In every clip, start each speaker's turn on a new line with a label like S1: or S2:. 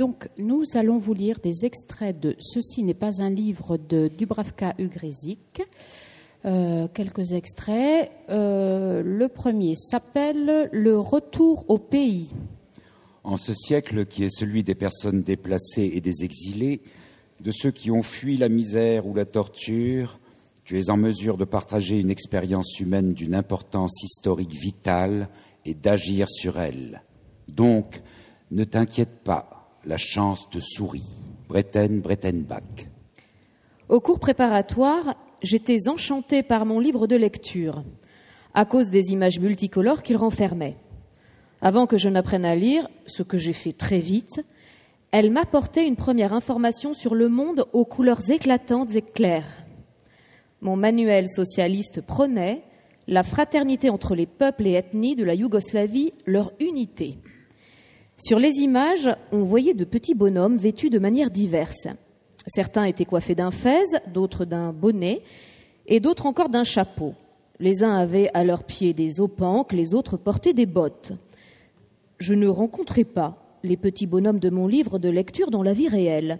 S1: Donc, nous allons vous lire des extraits de Ceci n'est pas un livre de Dubravka Ugrezik. Euh, quelques extraits. Euh, le premier s'appelle Le retour au pays.
S2: En ce siècle qui est celui des personnes déplacées et des exilés, de ceux qui ont fui la misère ou la torture, tu es en mesure de partager une expérience humaine d'une importance historique vitale et d'agir sur elle. Donc, ne t'inquiète pas, la chance te sourit. Bretten Brettenbach.
S3: Au cours préparatoire, j'étais enchantée par mon livre de lecture, à cause des images multicolores qu'il renfermait. Avant que je n'apprenne à lire, ce que j'ai fait très vite, elle m'apportait une première information sur le monde aux couleurs éclatantes et claires. Mon manuel socialiste prônait la fraternité entre les peuples et ethnies de la Yougoslavie, leur unité. Sur les images, on voyait de petits bonhommes vêtus de manière diverse. Certains étaient coiffés d'un fez, d'autres d'un bonnet, et d'autres encore d'un chapeau. Les uns avaient à leurs pieds des opanques, les autres portaient des bottes. Je ne rencontrais pas les petits bonhommes de mon livre de lecture dans la vie réelle.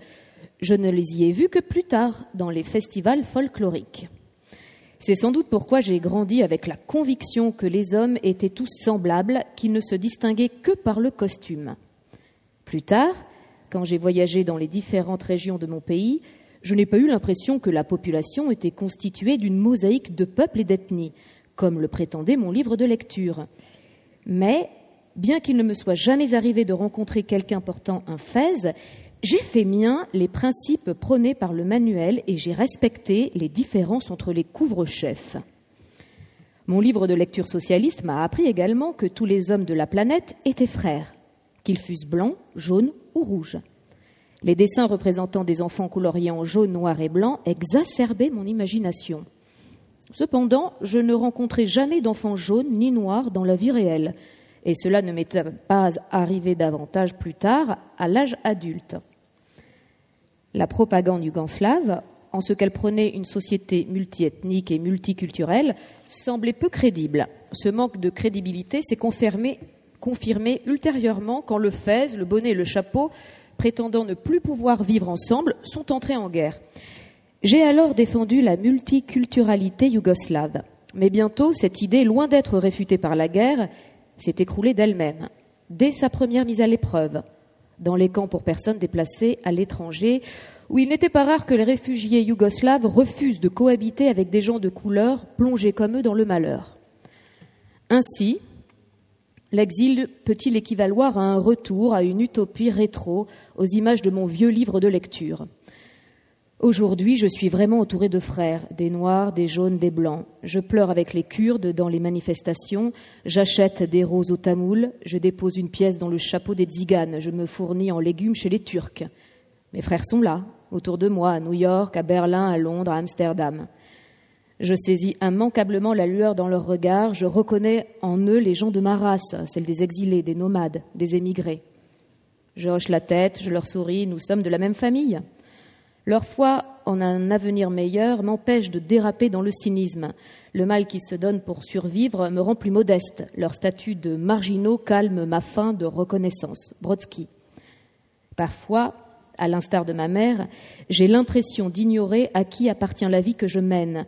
S3: Je ne les y ai vus que plus tard, dans les festivals folkloriques. C'est sans doute pourquoi j'ai grandi avec la conviction que les hommes étaient tous semblables, qu'ils ne se distinguaient que par le costume. Plus tard, quand j'ai voyagé dans les différentes régions de mon pays, je n'ai pas eu l'impression que la population était constituée d'une mosaïque de peuples et d'ethnies, comme le prétendait mon livre de lecture. Mais, bien qu'il ne me soit jamais arrivé de rencontrer quelqu'un portant un fez, j'ai fait mien les principes prônés par le manuel et j'ai respecté les différences entre les couvre-chefs. Mon livre de lecture socialiste m'a appris également que tous les hommes de la planète étaient frères, qu'ils fussent blancs, jaunes ou rouges. Les dessins représentant des enfants coloriés en jaune, noir et blanc exacerbaient mon imagination. Cependant, je ne rencontrais jamais d'enfants jaunes ni noirs dans la vie réelle, et cela ne m'était pas arrivé davantage plus tard, à l'âge adulte. La propagande yougoslave, en ce qu'elle prenait une société multiethnique et multiculturelle, semblait peu crédible. Ce manque de crédibilité s'est confirmé, confirmé ultérieurement quand le fez, le bonnet et le chapeau prétendant ne plus pouvoir vivre ensemble, sont entrés en guerre. J'ai alors défendu la multiculturalité yougoslave. Mais bientôt, cette idée, loin d'être réfutée par la guerre, s'est écroulée d'elle-même, dès sa première mise à l'épreuve, dans les camps pour personnes déplacées à l'étranger, où il n'était pas rare que les réfugiés yougoslaves refusent de cohabiter avec des gens de couleur plongés comme eux dans le malheur. Ainsi, L'exil peut-il équivaloir à un retour à une utopie rétro aux images de mon vieux livre de lecture? Aujourd'hui, je suis vraiment entouré de frères, des noirs, des jaunes, des blancs. Je pleure avec les Kurdes dans les manifestations, j'achète des roses au tamoul, je dépose une pièce dans le chapeau des tziganes, je me fournis en légumes chez les Turcs. Mes frères sont là, autour de moi, à New York, à Berlin, à Londres, à Amsterdam. Je saisis immanquablement la lueur dans leurs regards, je reconnais en eux les gens de ma race, celle des exilés, des nomades, des émigrés. Je hoche la tête, je leur souris, nous sommes de la même famille. Leur foi en un avenir meilleur m'empêche de déraper dans le cynisme. Le mal qui se donne pour survivre me rend plus modeste. Leur statut de marginaux calme ma faim de reconnaissance. Brodsky. Parfois, à l'instar de ma mère, j'ai l'impression d'ignorer à qui appartient la vie que je mène,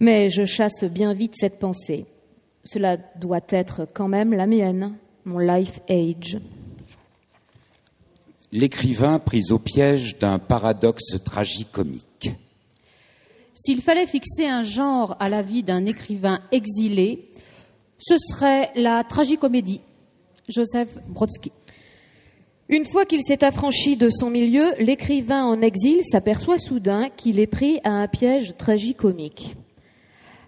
S3: mais je chasse bien vite cette pensée. Cela doit être quand même la mienne, mon life age.
S2: L'écrivain pris au piège d'un paradoxe tragicomique.
S1: S'il fallait fixer un genre à la vie d'un écrivain exilé, ce serait la tragicomédie. Joseph Brodsky.
S3: Une fois qu'il s'est affranchi de son milieu, l'écrivain en exil s'aperçoit soudain qu'il est pris à un piège tragicomique.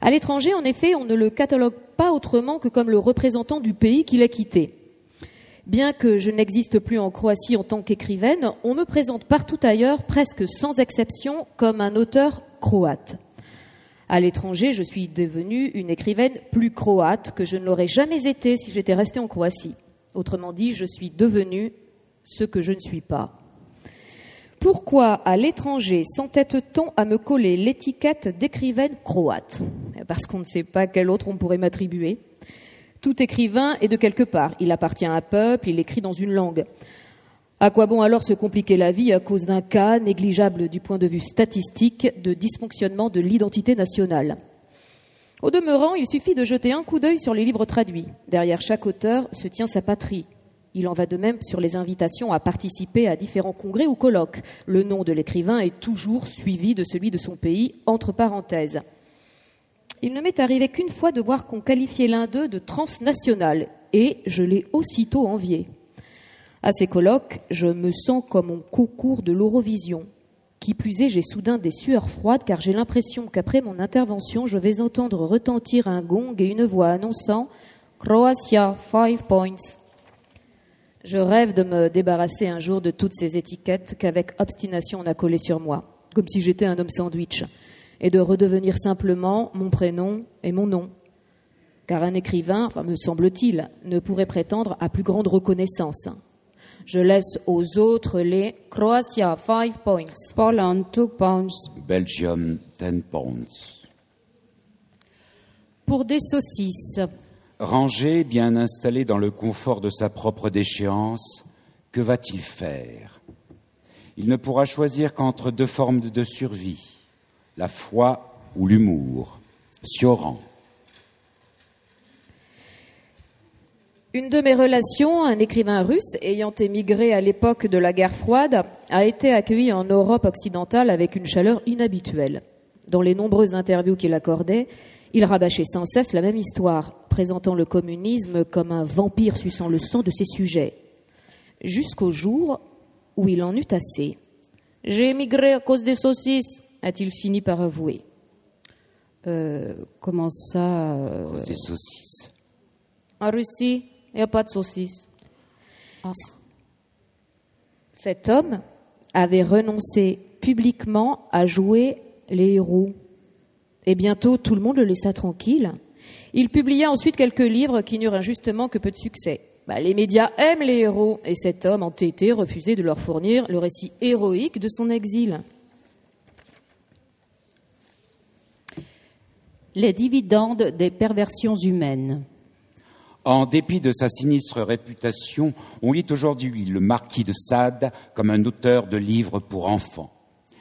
S3: À l'étranger, en effet, on ne le catalogue pas autrement que comme le représentant du pays qu'il a quitté. Bien que je n'existe plus en Croatie en tant qu'écrivaine, on me présente partout ailleurs, presque sans exception, comme un auteur croate. À l'étranger, je suis devenue une écrivaine plus croate que je ne l'aurais jamais été si j'étais restée en Croatie. Autrement dit, je suis devenue ce que je ne suis pas. Pourquoi à l'étranger s'entête-t-on à me coller l'étiquette d'écrivaine croate? Parce qu'on ne sait pas quel autre on pourrait m'attribuer. Tout écrivain est de quelque part. Il appartient à un peuple, il écrit dans une langue. À quoi bon alors se compliquer la vie à cause d'un cas négligeable du point de vue statistique de dysfonctionnement de l'identité nationale? Au demeurant, il suffit de jeter un coup d'œil sur les livres traduits. Derrière chaque auteur se tient sa patrie. Il en va de même sur les invitations à participer à différents congrès ou colloques. Le nom de l'écrivain est toujours suivi de celui de son pays, entre parenthèses. Il ne m'est arrivé qu'une fois de voir qu'on qualifiait l'un d'eux de transnational, et je l'ai aussitôt envié. À ces colloques, je me sens comme au concours de l'Eurovision. Qui plus est, j'ai soudain des sueurs froides car j'ai l'impression qu'après mon intervention, je vais entendre retentir un gong et une voix annonçant Croatia, five points. Je rêve de me débarrasser un jour de toutes ces étiquettes qu'avec obstination on a collées sur moi, comme si j'étais un homme sandwich, et de redevenir simplement mon prénom et mon nom. Car un écrivain, enfin, me semble-t-il, ne pourrait prétendre à plus grande reconnaissance. Je laisse aux autres les Croatia 5 points.
S1: Poland 2 points.
S2: Belgium 10 points.
S1: Pour des saucisses.
S2: Rangé, bien installé dans le confort de sa propre déchéance, que va-t-il faire? Il ne pourra choisir qu'entre deux formes de survie, la foi ou l'humour. Sioran.
S3: Une de mes relations, un écrivain russe ayant émigré à l'époque de la guerre froide, a été accueilli en Europe occidentale avec une chaleur inhabituelle. Dans les nombreuses interviews qu'il accordait, il rabâchait sans cesse la même histoire, présentant le communisme comme un vampire suçant le sang de ses sujets. Jusqu'au jour où il en eut assez. J'ai émigré à cause des saucisses, a-t-il fini par avouer.
S1: Euh, comment ça
S2: À cause des saucisses.
S3: En Russie, il n'y a pas de saucisses.
S1: Ah.
S3: Cet homme avait renoncé publiquement à jouer les héros. Et bientôt, tout le monde le laissa tranquille. Il publia ensuite quelques livres qui n'eurent injustement que peu de succès. Bah, les médias aiment les héros, et cet homme entêté refusait de leur fournir le récit héroïque de son exil.
S1: Les dividendes des perversions humaines.
S2: En dépit de sa sinistre réputation, on lit aujourd'hui le marquis de Sade comme un auteur de livres pour enfants.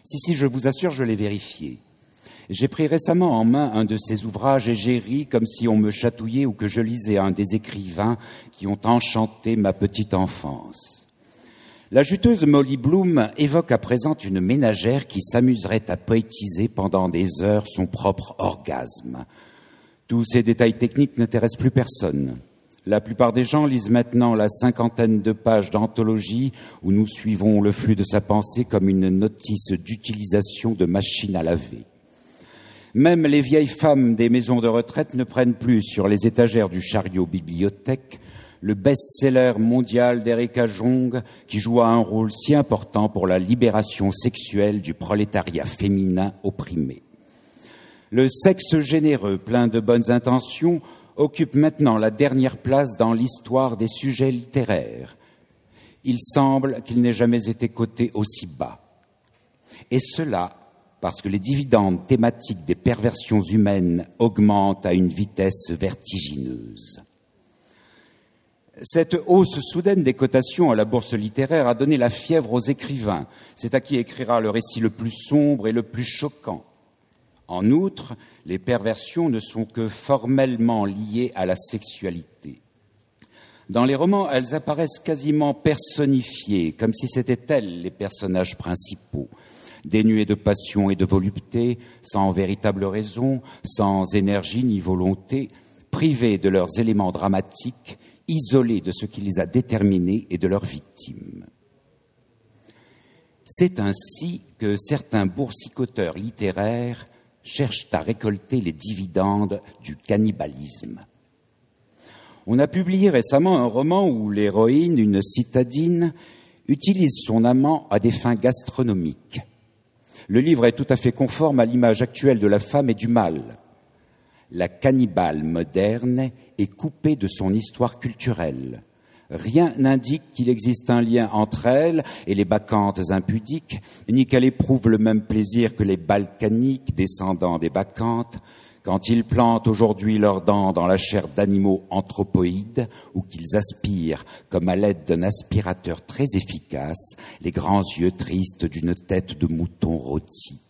S2: Si, si, je vous assure, je l'ai vérifié. J'ai pris récemment en main un de ses ouvrages et j'ai ri comme si on me chatouillait ou que je lisais un des écrivains qui ont enchanté ma petite enfance. La juteuse Molly Bloom évoque à présent une ménagère qui s'amuserait à poétiser pendant des heures son propre orgasme. Tous ces détails techniques n'intéressent plus personne. La plupart des gens lisent maintenant la cinquantaine de pages d'anthologie où nous suivons le flux de sa pensée comme une notice d'utilisation de machine à laver. Même les vieilles femmes des maisons de retraite ne prennent plus sur les étagères du chariot bibliothèque le best-seller mondial d'Erika Jong qui joua un rôle si important pour la libération sexuelle du prolétariat féminin opprimé. Le sexe généreux, plein de bonnes intentions, occupe maintenant la dernière place dans l'histoire des sujets littéraires. Il semble qu'il n'ait jamais été coté aussi bas. Et cela parce que les dividendes thématiques des perversions humaines augmentent à une vitesse vertigineuse. Cette hausse soudaine des cotations à la bourse littéraire a donné la fièvre aux écrivains. C'est à qui écrira le récit le plus sombre et le plus choquant. En outre, les perversions ne sont que formellement liées à la sexualité. Dans les romans, elles apparaissent quasiment personnifiées, comme si c'étaient elles les personnages principaux, dénués de passion et de volupté, sans véritable raison, sans énergie ni volonté, privés de leurs éléments dramatiques, isolés de ce qui les a déterminés et de leurs victimes. C'est ainsi que certains boursicoteurs littéraires cherchent à récolter les dividendes du cannibalisme. On a publié récemment un roman où l'héroïne, une citadine, utilise son amant à des fins gastronomiques. Le livre est tout à fait conforme à l'image actuelle de la femme et du mâle. La cannibale moderne est coupée de son histoire culturelle. Rien n'indique qu'il existe un lien entre elle et les bacchantes impudiques, ni qu'elle éprouve le même plaisir que les balkaniques descendants des bacchantes, quand ils plantent aujourd'hui leurs dents dans la chair d'animaux anthropoïdes ou qu'ils aspirent, comme à l'aide d'un aspirateur très efficace, les grands yeux tristes d'une tête de mouton rôti.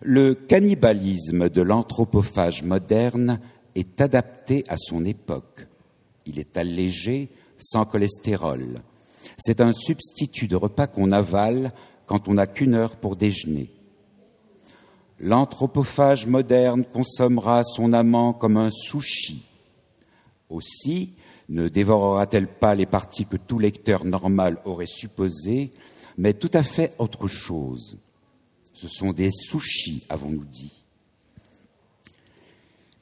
S2: Le cannibalisme de l'anthropophage moderne est adapté à son époque. Il est allégé, sans cholestérol. C'est un substitut de repas qu'on avale quand on n'a qu'une heure pour déjeuner. L'anthropophage moderne consommera son amant comme un sushi. Aussi, ne dévorera-t-elle pas les parties que tout lecteur normal aurait supposées, mais tout à fait autre chose. Ce sont des sushis, avons-nous dit.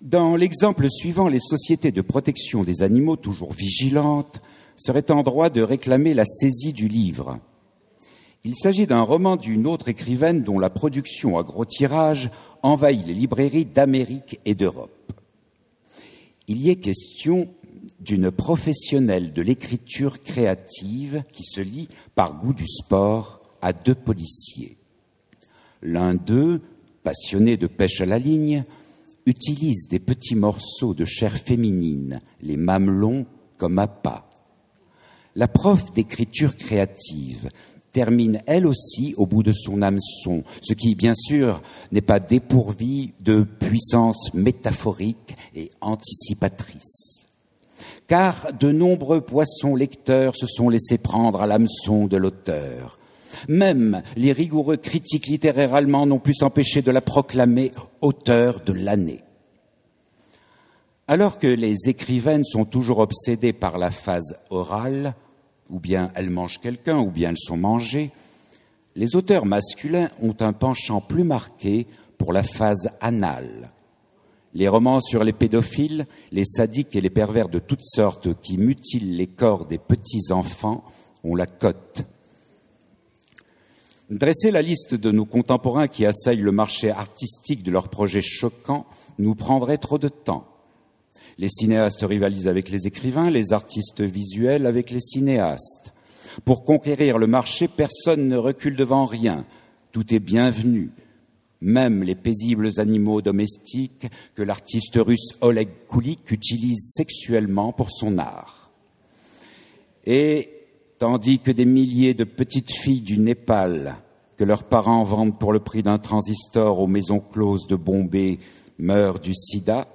S2: Dans l'exemple suivant, les sociétés de protection des animaux, toujours vigilantes, seraient en droit de réclamer la saisie du livre. Il s'agit d'un roman d'une autre écrivaine dont la production à gros tirage envahit les librairies d'Amérique et d'Europe. Il y est question d'une professionnelle de l'écriture créative qui se lie par goût du sport à deux policiers. L'un d'eux, passionné de pêche à la ligne, utilise des petits morceaux de chair féminine, les mamelons, comme appât. La prof d'écriture créative termine elle aussi au bout de son hameçon, ce qui, bien sûr, n'est pas dépourvu de puissance métaphorique et anticipatrice. Car de nombreux poissons lecteurs se sont laissés prendre à l'hameçon de l'auteur. Même les rigoureux critiques littéraires allemands n'ont pu s'empêcher de la proclamer auteur de l'année. Alors que les écrivaines sont toujours obsédées par la phase orale, ou bien elles mangent quelqu'un, ou bien elles sont mangées, les auteurs masculins ont un penchant plus marqué pour la phase anale. Les romans sur les pédophiles, les sadiques et les pervers de toutes sortes qui mutilent les corps des petits-enfants ont la cote. Dresser la liste de nos contemporains qui assaillent le marché artistique de leurs projets choquants nous prendrait trop de temps. Les cinéastes rivalisent avec les écrivains, les artistes visuels avec les cinéastes. Pour conquérir le marché, personne ne recule devant rien. Tout est bienvenu. Même les paisibles animaux domestiques que l'artiste russe Oleg Kulik utilise sexuellement pour son art. Et tandis que des milliers de petites filles du Népal, que leurs parents vendent pour le prix d'un transistor aux maisons closes de Bombay, meurent du sida,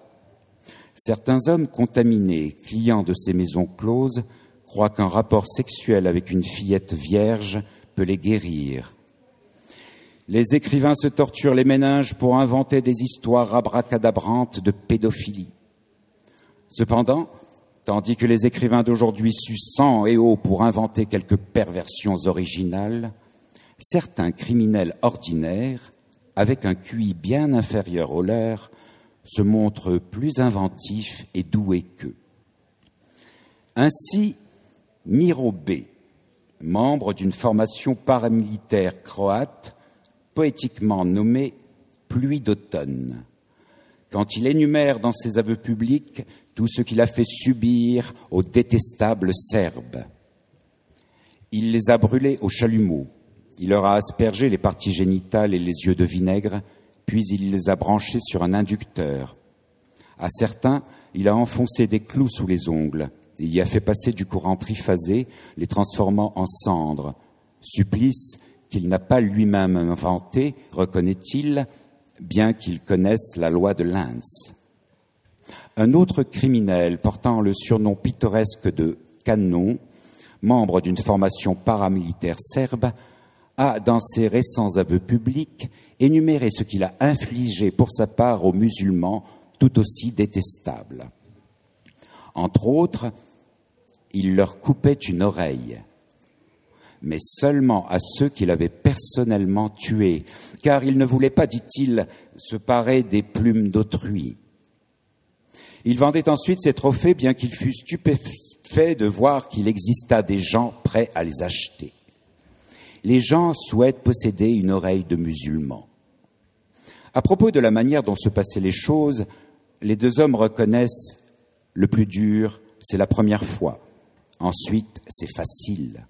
S2: Certains hommes contaminés, clients de ces maisons closes, croient qu'un rapport sexuel avec une fillette vierge peut les guérir. Les écrivains se torturent les méninges pour inventer des histoires abracadabrantes de pédophilie. Cependant, tandis que les écrivains d'aujourd'hui suent sang et eau pour inventer quelques perversions originales, certains criminels ordinaires, avec un QI bien inférieur au leur, se montre plus inventif et doué qu'eux. Ainsi, Miro B, membre d'une formation paramilitaire croate, poétiquement nommée Pluie d'automne, quand il énumère dans ses aveux publics tout ce qu'il a fait subir aux détestables Serbes. Il les a brûlés au chalumeau, il leur a aspergé les parties génitales et les yeux de vinaigre, puis il les a branchés sur un inducteur. À certains, il a enfoncé des clous sous les ongles, et y a fait passer du courant triphasé, les transformant en cendres, supplice qu'il n'a pas lui-même inventé, reconnaît-il, bien qu'il connaisse la loi de Linz. Un autre criminel portant le surnom pittoresque de Canon, membre d'une formation paramilitaire serbe, a, dans ses récents aveux publics, énuméré ce qu'il a infligé pour sa part aux musulmans tout aussi détestables. Entre autres, il leur coupait une oreille, mais seulement à ceux qu'il avait personnellement tués, car il ne voulait pas, dit-il, se parer des plumes d'autrui. Il vendait ensuite ses trophées, bien qu'il fût stupéfait de voir qu'il exista des gens prêts à les acheter les gens souhaitent posséder une oreille de musulman. À propos de la manière dont se passaient les choses, les deux hommes reconnaissent le plus dur, c'est la première fois. Ensuite, c'est facile.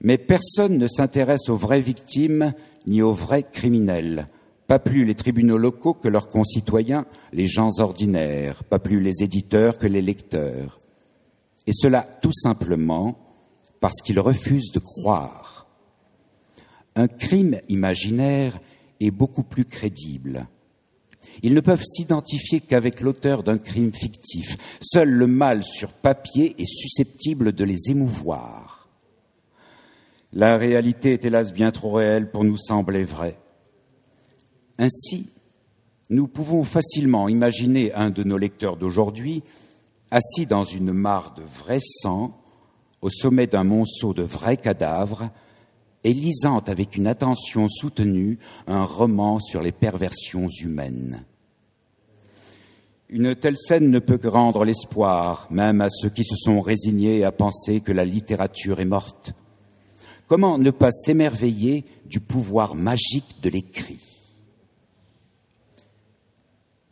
S2: Mais personne ne s'intéresse aux vraies victimes ni aux vrais criminels, pas plus les tribunaux locaux que leurs concitoyens, les gens ordinaires, pas plus les éditeurs que les lecteurs. Et cela tout simplement parce qu'ils refusent de croire. Un crime imaginaire est beaucoup plus crédible. Ils ne peuvent s'identifier qu'avec l'auteur d'un crime fictif. Seul le mal sur papier est susceptible de les émouvoir. La réalité est hélas bien trop réelle pour nous sembler vraie. Ainsi, nous pouvons facilement imaginer un de nos lecteurs d'aujourd'hui assis dans une mare de vrai sang, au sommet d'un monceau de vrais cadavres, et lisant avec une attention soutenue un roman sur les perversions humaines. Une telle scène ne peut que rendre l'espoir, même à ceux qui se sont résignés à penser que la littérature est morte. Comment ne pas s'émerveiller du pouvoir magique de l'écrit?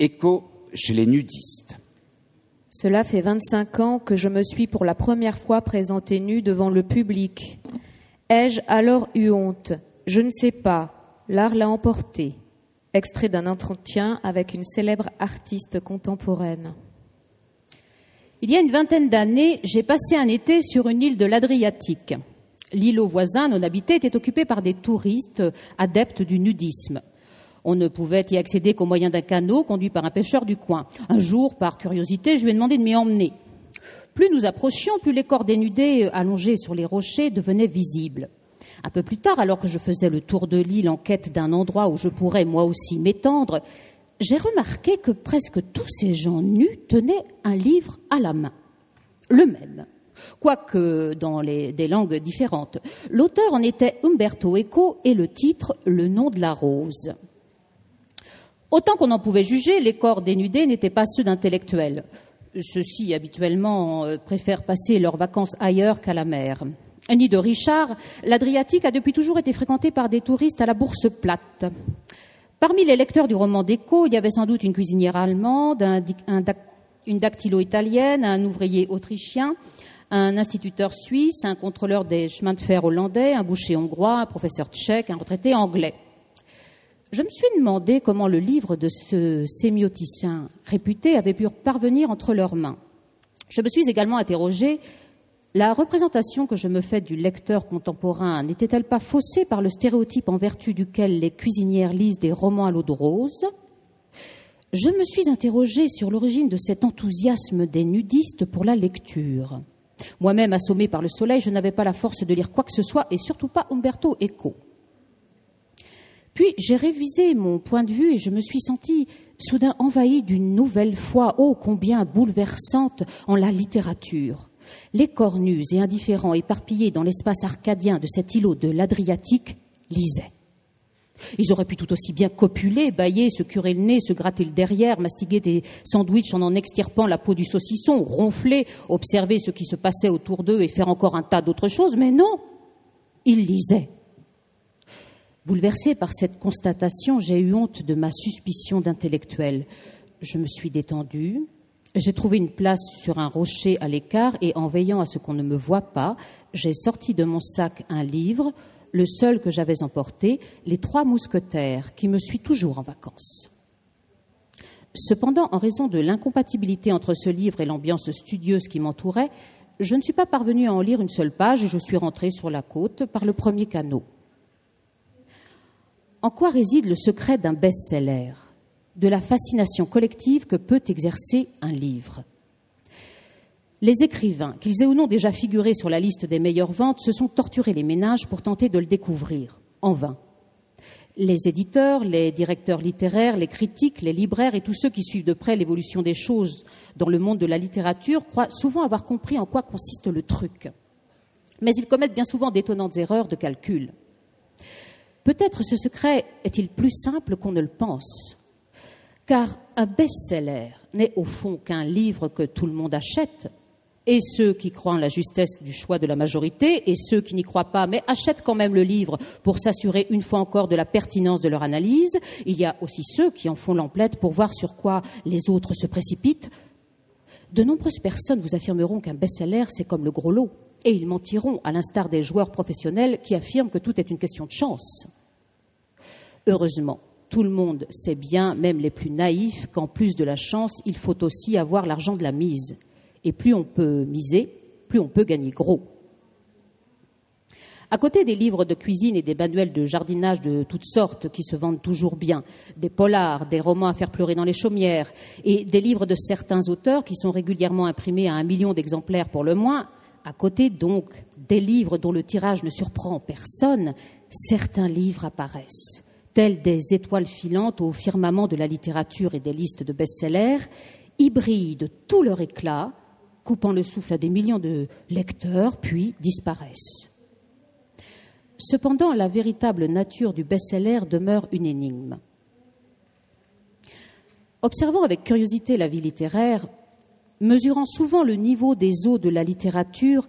S2: Écho chez les nudistes.
S3: Cela fait 25 ans que je me suis pour la première fois présenté nu devant le public. Ai-je alors eu honte? Je ne sais pas. L'art l'a emporté. Extrait d'un entretien avec une célèbre artiste contemporaine.
S1: Il y a une vingtaine d'années, j'ai passé un été sur une île de l'Adriatique. L'îlot voisin non habité était occupé par des touristes adeptes du nudisme. On ne pouvait y accéder qu'au moyen d'un canot conduit par un pêcheur du coin. Un jour, par curiosité, je lui ai demandé de m'y emmener. Plus nous approchions, plus les corps dénudés allongés sur les rochers devenaient visibles. Un peu plus tard, alors que je faisais le tour de l'île en quête d'un endroit où je pourrais moi aussi m'étendre, j'ai remarqué que presque tous ces gens nus tenaient un livre à la main. Le même. Quoique dans des langues différentes. L'auteur en était Umberto Eco et le titre Le nom de la rose. Autant qu'on en pouvait juger, les corps dénudés n'étaient pas ceux d'intellectuels. Ceux-ci, habituellement, euh, préfèrent passer leurs vacances ailleurs qu'à la mer. Ni de Richard, l'Adriatique a depuis toujours été fréquenté par des touristes à la bourse plate. Parmi les lecteurs du roman d'écho, il y avait sans doute une cuisinière allemande, une dactylo-italienne, un ouvrier autrichien, un instituteur suisse, un contrôleur des chemins de fer hollandais, un boucher hongrois, un professeur tchèque, un retraité anglais. Je me suis demandé comment le livre de ce sémioticien réputé avait pu parvenir entre leurs mains. Je me suis également interrogé la représentation que je me fais du lecteur contemporain n'était-elle pas faussée par le stéréotype en vertu duquel les cuisinières lisent des romans à l'eau de rose? Je me suis interrogé sur l'origine de cet enthousiasme des nudistes pour la lecture. Moi-même assommé par le soleil, je n'avais pas la force de lire quoi que ce soit et surtout pas Umberto Eco. Puis j'ai révisé mon point de vue et je me suis sentie soudain envahie d'une nouvelle foi, ô combien bouleversante en la littérature. Les cornus et indifférents éparpillés dans l'espace arcadien de cet îlot de l'Adriatique lisaient. Ils auraient pu tout aussi bien copuler, bailler, se curer le nez, se gratter le derrière, mastiguer des sandwichs en en extirpant la peau du saucisson, ronfler, observer ce qui se passait autour d'eux et faire encore un tas d'autres choses, mais non, ils lisaient. Bouleversée par cette constatation, j'ai eu honte de ma suspicion d'intellectuel. Je me suis détendue, j'ai trouvé une place sur un rocher à l'écart et en veillant à ce qu'on ne me voie pas, j'ai sorti de mon sac un livre, le seul que j'avais emporté, Les Trois Mousquetaires, qui me suit toujours en vacances. Cependant, en raison de l'incompatibilité entre ce livre et l'ambiance studieuse qui m'entourait, je ne suis pas parvenue à en lire une seule page et je suis rentrée sur la côte par le premier canot. En quoi réside le secret d'un best-seller? De la fascination collective que peut exercer un livre. Les écrivains, qu'ils aient ou non déjà figuré sur la liste des meilleures ventes, se sont torturés les ménages pour tenter de le découvrir, en vain. Les éditeurs, les directeurs littéraires, les critiques, les libraires et tous ceux qui suivent de près l'évolution des choses dans le monde de la littérature croient souvent avoir compris en quoi consiste le truc. Mais ils commettent bien souvent d'étonnantes erreurs de calcul. Peut-être ce secret est-il plus simple qu'on ne le pense, car un best-seller n'est au fond qu'un livre que tout le monde achète, et ceux qui croient en la justesse du choix de la majorité, et ceux qui n'y croient pas, mais achètent quand même le livre pour s'assurer une fois encore de la pertinence de leur analyse. Il y a aussi ceux qui en font l'emplette pour voir sur quoi les autres se précipitent. De nombreuses personnes vous affirmeront qu'un best-seller, c'est comme le gros lot. Et ils mentiront, à l'instar des joueurs professionnels qui affirment que tout est une question de chance. Heureusement, tout le monde sait bien, même les plus naïfs, qu'en plus de la chance, il faut aussi avoir l'argent de la mise. Et plus on peut miser, plus on peut gagner gros. À côté des livres de cuisine et des manuels de jardinage de toutes sortes qui se vendent toujours bien, des polars, des romans à faire pleurer dans les chaumières et des livres de certains auteurs qui sont régulièrement imprimés à un million d'exemplaires pour le moins, à côté donc des livres dont le tirage ne surprend personne, certains livres apparaissent, tels des étoiles filantes au firmament de la littérature et des listes de best-sellers, hybrides de tout leur éclat, coupant le souffle à des millions de lecteurs, puis disparaissent. Cependant, la véritable nature du best-seller demeure une énigme. Observant avec curiosité la vie littéraire, mesurant souvent le niveau des eaux de la littérature,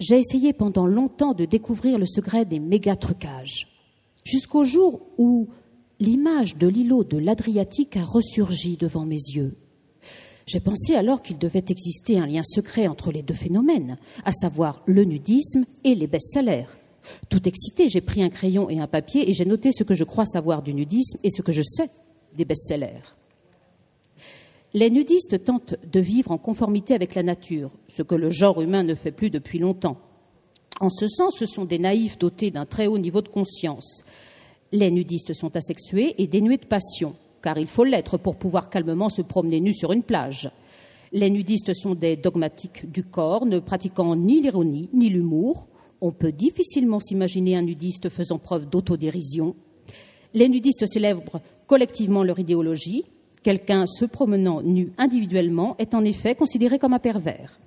S1: j'ai essayé pendant longtemps de découvrir le secret des méga-trucages, jusqu'au jour où l'image de l'îlot de l'Adriatique a ressurgi devant mes yeux. J'ai pensé alors qu'il devait exister un lien secret entre les deux phénomènes, à savoir le nudisme et les best-sellers. Tout excité, j'ai pris un crayon et un papier et j'ai noté ce que je crois savoir du nudisme et ce que je sais des best-sellers. Les nudistes tentent de vivre en conformité avec la nature, ce que le genre humain ne fait plus depuis longtemps. En ce sens, ce sont des naïfs dotés d'un très haut niveau de conscience. Les nudistes sont asexués et dénués de passion, car il faut l'être pour pouvoir calmement se promener nu sur une plage. Les nudistes sont des dogmatiques du corps, ne pratiquant ni l'ironie ni l'humour, on peut difficilement s'imaginer un nudiste faisant preuve d'autodérision. Les nudistes célèbrent collectivement leur idéologie. Quelqu'un se promenant nu individuellement est en effet considéré comme un pervers.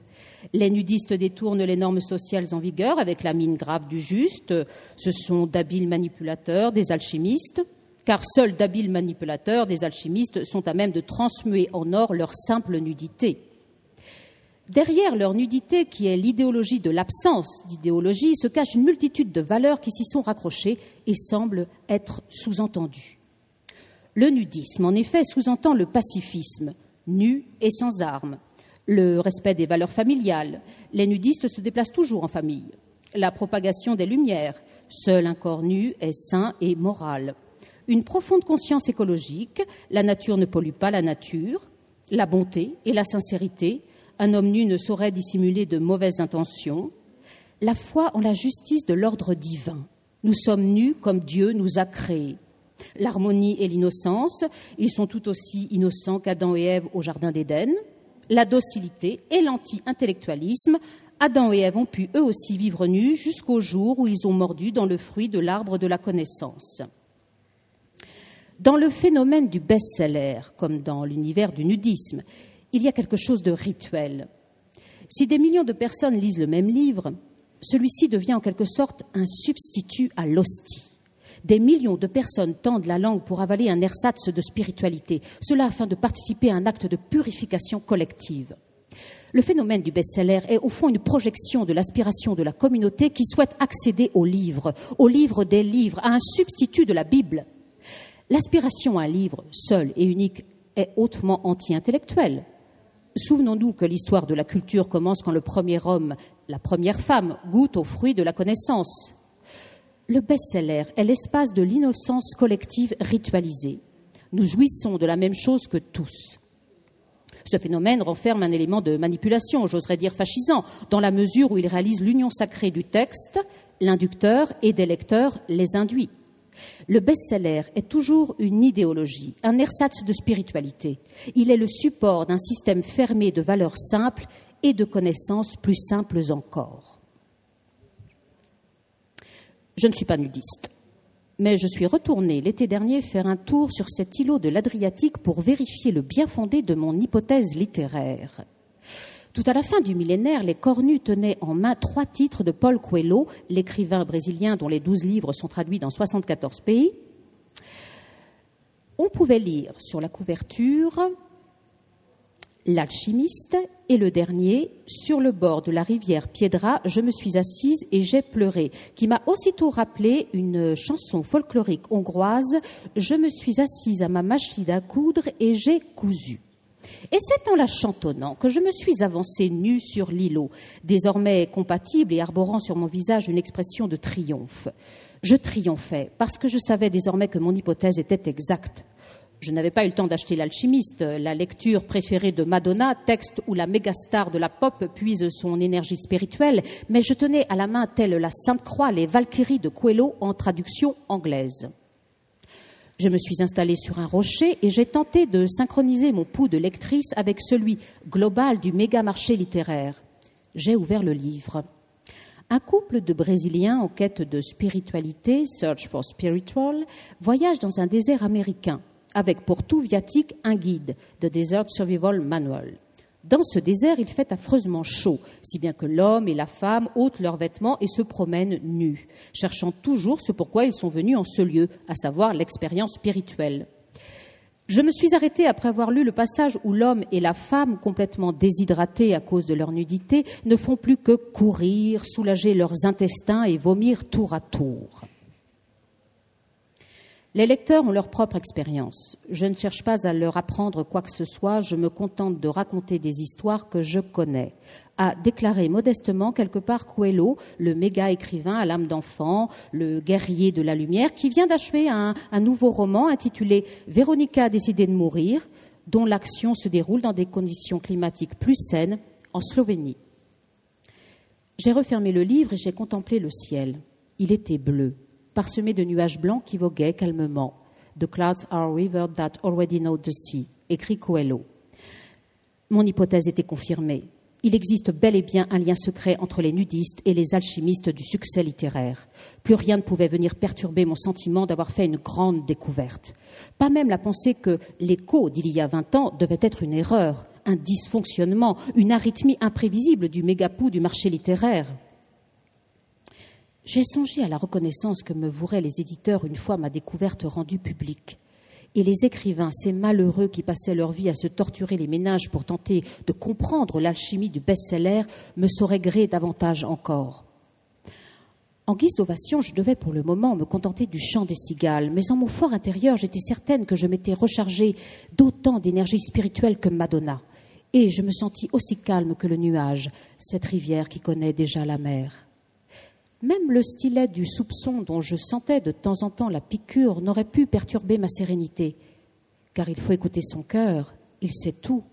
S1: Les nudistes détournent les normes sociales en vigueur avec la mine grave du juste. Ce sont d'habiles manipulateurs, des alchimistes, car seuls d'habiles manipulateurs, des alchimistes, sont à même de transmuer en or leur simple nudité. Derrière leur nudité, qui est l'idéologie de l'absence d'idéologie, se cache une multitude de valeurs qui s'y sont raccrochées et semblent être sous-entendues. Le nudisme, en effet, sous-entend le pacifisme, nu et sans armes, le respect des valeurs familiales. Les nudistes se déplacent toujours en famille. La propagation des lumières, seul un corps nu est sain et moral. Une profonde conscience écologique, la nature ne pollue pas la nature, la bonté et la sincérité, un homme nu ne saurait dissimuler de mauvaises intentions, la foi en la justice de l'ordre divin. Nous sommes nus comme Dieu nous a créés. L'harmonie et l'innocence, ils sont tout aussi innocents qu'Adam et Ève au Jardin d'Éden. La docilité et l'anti-intellectualisme, Adam et Ève ont pu eux aussi vivre nus jusqu'au jour où ils ont mordu dans le fruit de l'arbre de la connaissance. Dans le phénomène du best-seller, comme dans l'univers du nudisme, il y a quelque chose de rituel. Si des millions de personnes lisent le même livre, celui-ci devient en quelque sorte un substitut à l'hostie. Des millions de personnes tendent la langue pour avaler un ersatz de spiritualité, cela afin de participer à un acte de purification collective. Le phénomène du best-seller est au fond une projection de l'aspiration de la communauté qui souhaite accéder au livre, au livre des livres, à un substitut de la Bible. L'aspiration à un livre seul et unique est hautement anti-intellectuelle. Souvenons-nous que l'histoire de la culture commence quand le premier homme, la première femme, goûte aux fruits de la connaissance. Le best-seller est l'espace de l'innocence collective ritualisée. Nous jouissons de la même chose que tous. Ce phénomène renferme un élément de manipulation, j'oserais dire fascisant, dans la mesure où il réalise l'union sacrée du texte, l'inducteur, et des lecteurs, les induits. Le best-seller est toujours une idéologie, un ersatz de spiritualité. Il est le support d'un système fermé de valeurs simples et de connaissances plus simples encore. Je ne suis pas nudiste, mais je suis retournée l'été dernier faire un tour sur cet îlot de l'Adriatique pour vérifier le bien fondé de mon hypothèse littéraire. Tout à la fin du millénaire, les Cornus tenaient en main trois titres de Paul Coelho, l'écrivain brésilien dont les douze livres sont traduits dans 74 pays. On pouvait lire sur la couverture L'alchimiste et le dernier, sur le bord de la rivière Piedra, je me suis assise et j'ai pleuré, qui m'a aussitôt rappelé une chanson folklorique hongroise, Je me suis assise à ma machine à coudre et j'ai cousu. Et c'est en la chantonnant que je me suis avancée nue sur l'îlot, désormais compatible et arborant sur mon visage une expression de triomphe. Je triomphais parce que je savais désormais que mon hypothèse était exacte. Je n'avais pas eu le temps d'acheter L'Alchimiste, la lecture préférée de Madonna, texte où la mégastar de la pop puise son énergie spirituelle, mais je tenais à la main, telle la Sainte Croix, les Valkyries de Coelho en traduction anglaise. Je me suis installée sur un rocher et j'ai tenté de synchroniser mon pouls de lectrice avec celui global du méga marché littéraire. J'ai ouvert le livre. Un couple de Brésiliens en quête de spiritualité, Search for Spiritual, voyage dans un désert américain avec pour tout viatique un guide, The Desert Survival Manual. Dans ce désert, il fait affreusement chaud, si bien que l'homme et la femme ôtent leurs vêtements et se promènent nus, cherchant toujours ce pourquoi ils sont venus en ce lieu, à savoir l'expérience spirituelle. Je me suis arrêtée après avoir lu le passage où l'homme et la femme, complètement déshydratés à cause de leur nudité, ne font plus que courir, soulager leurs intestins et vomir tour à tour. Les lecteurs ont leur propre expérience. Je ne cherche pas à leur apprendre quoi que ce soit, je me contente de raconter des histoires que je connais. A déclaré modestement quelque part Coelho, le méga écrivain à l'âme d'enfant, le guerrier de la lumière, qui vient d'achever un, un, nouveau roman intitulé Véronica a décidé de mourir, dont l'action se déroule dans des conditions climatiques plus saines en Slovénie. J'ai refermé le livre et j'ai contemplé le ciel. Il était bleu parsemé de nuages blancs qui voguaient calmement. The clouds are a river that already know the sea, écrit Coelho. Mon hypothèse était confirmée. Il existe bel et bien un lien secret entre les nudistes et les alchimistes du succès littéraire. Plus rien ne pouvait venir perturber mon sentiment d'avoir fait une grande découverte. Pas même la pensée que l'écho d'il y a vingt ans devait être une erreur, un dysfonctionnement, une arythmie imprévisible du mégapou du marché littéraire. J'ai songé à la reconnaissance que me voueraient les éditeurs une fois ma découverte rendue publique. Et les écrivains, ces malheureux qui passaient leur vie à se torturer les ménages pour tenter de comprendre l'alchimie du best-seller, me sauraient gré davantage encore. En guise d'ovation, je devais pour le moment me contenter du chant des cigales, mais en mon fort intérieur, j'étais certaine que je m'étais rechargée d'autant d'énergie spirituelle que Madonna. Et je me sentis aussi calme que le nuage, cette rivière qui connaît déjà la mer. Même le stylet du soupçon dont je sentais de temps en temps la piqûre n'aurait pu perturber ma sérénité, car il faut écouter son cœur, il sait tout.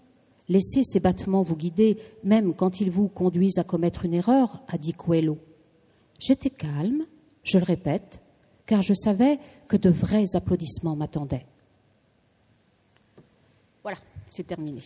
S1: Laissez ses battements vous guider, même quand ils vous conduisent à commettre une erreur, a dit Coelho. J'étais calme, je le répète, car je savais que de vrais applaudissements m'attendaient. Voilà, c'est terminé.